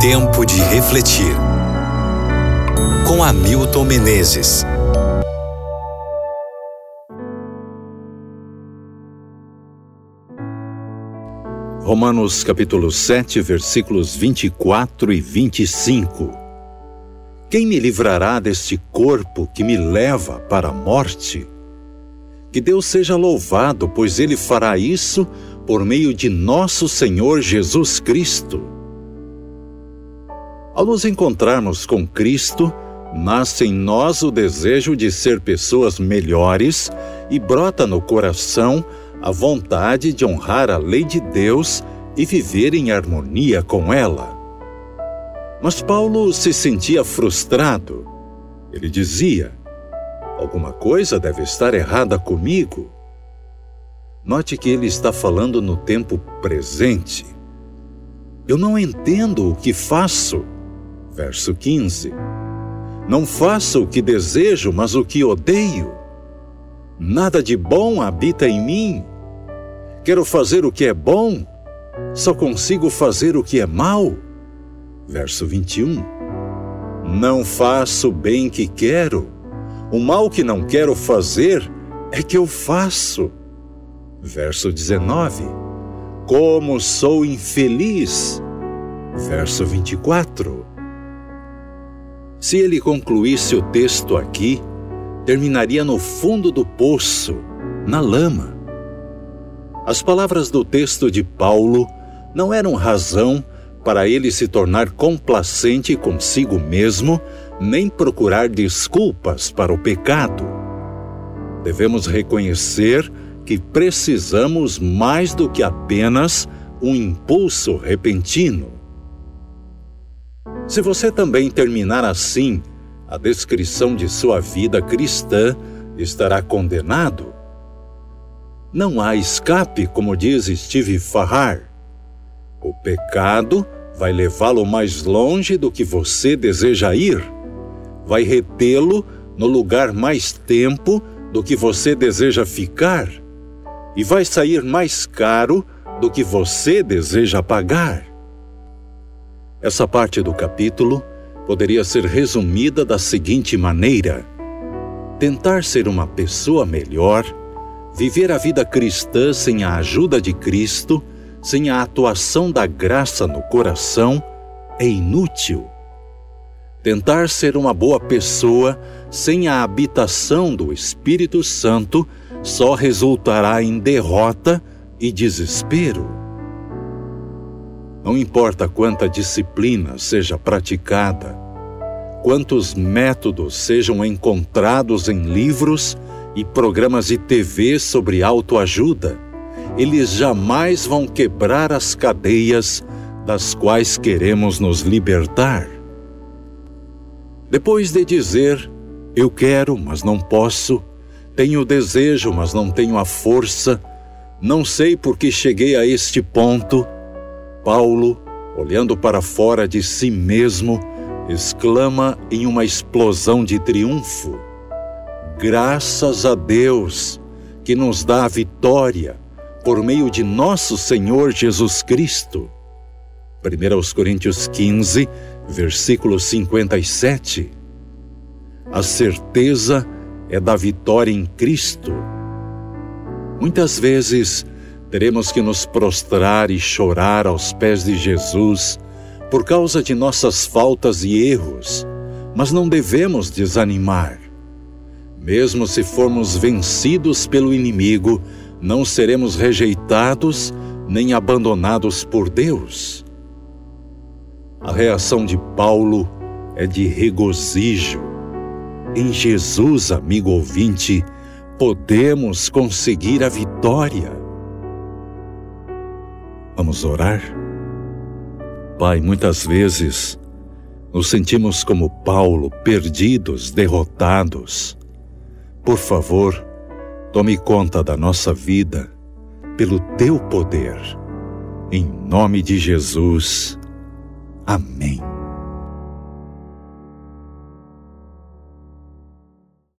Tempo de refletir. Com Hamilton Menezes. Romanos capítulo 7, versículos 24 e 25. Quem me livrará deste corpo que me leva para a morte? Que Deus seja louvado, pois Ele fará isso por meio de nosso Senhor Jesus Cristo. Ao nos encontrarmos com Cristo, nasce em nós o desejo de ser pessoas melhores e brota no coração a vontade de honrar a lei de Deus e viver em harmonia com ela. Mas Paulo se sentia frustrado. Ele dizia: Alguma coisa deve estar errada comigo. Note que ele está falando no tempo presente. Eu não entendo o que faço. Verso 15. Não faço o que desejo, mas o que odeio. Nada de bom habita em mim. Quero fazer o que é bom, só consigo fazer o que é mal. Verso 21. Não faço o bem que quero, o mal que não quero fazer é que eu faço. Verso 19. Como sou infeliz. Verso 24. Se ele concluísse o texto aqui, terminaria no fundo do poço, na lama. As palavras do texto de Paulo não eram razão para ele se tornar complacente consigo mesmo, nem procurar desculpas para o pecado. Devemos reconhecer que precisamos mais do que apenas um impulso repentino. Se você também terminar assim a descrição de sua vida cristã, estará condenado não há escape, como diz Steve Farrar. O pecado vai levá-lo mais longe do que você deseja ir. Vai retê-lo no lugar mais tempo do que você deseja ficar. E vai sair mais caro do que você deseja pagar. Essa parte do capítulo poderia ser resumida da seguinte maneira: tentar ser uma pessoa melhor Viver a vida cristã sem a ajuda de Cristo, sem a atuação da graça no coração, é inútil. Tentar ser uma boa pessoa sem a habitação do Espírito Santo só resultará em derrota e desespero. Não importa quanta disciplina seja praticada, quantos métodos sejam encontrados em livros e programas de TV sobre autoajuda, eles jamais vão quebrar as cadeias das quais queremos nos libertar. Depois de dizer, eu quero, mas não posso, tenho desejo, mas não tenho a força, não sei por que cheguei a este ponto, Paulo, olhando para fora de si mesmo, exclama em uma explosão de triunfo: Graças a Deus que nos dá a vitória por meio de nosso Senhor Jesus Cristo. 1 Coríntios 15, versículo 57. A certeza é da vitória em Cristo. Muitas vezes teremos que nos prostrar e chorar aos pés de Jesus por causa de nossas faltas e erros, mas não devemos desanimar. Mesmo se formos vencidos pelo inimigo, não seremos rejeitados nem abandonados por Deus. A reação de Paulo é de regozijo. Em Jesus, amigo ouvinte, podemos conseguir a vitória. Vamos orar? Pai, muitas vezes nos sentimos como Paulo, perdidos, derrotados por favor, tome conta da nossa vida pelo teu poder. Em nome de Jesus. Amém.